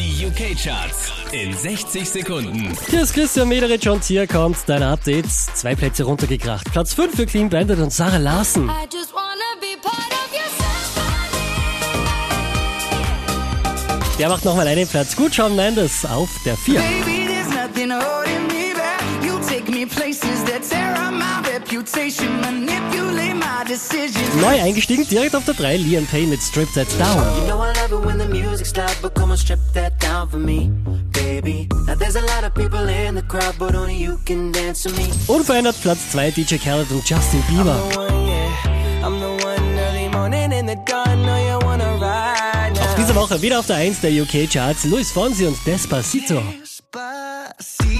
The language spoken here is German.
Die UK-Charts in 60 Sekunden. Hier ist Christian Mederich und hier kommt dein Update. Zwei Plätze runtergekracht. Platz 5 für Clean Bandit und Sarah Larsen. I just wanna be part of your symphony. Der macht nochmal einen Platz gut. Shawn Mendes auf der 4. Baby, there's nothing holding me back. You take me places that tear up my reputation, manipulate my decisions. Neu eingestiegen, direkt auf der 3. Liam Payne mit Strip That Down. You know The loud, but come on, strip that down for me, baby. Now there's a lot of people in the crowd, but only you can dance to me. Unverändert Platz 2 DJ Khaled und Justin Bieber. One, yeah, I'm the one early morning in the dawn. Know you wanna ride now. Diese Woche wieder auf der 1 der UK-Charts. Luis Fonsi und Despacito. Despacito,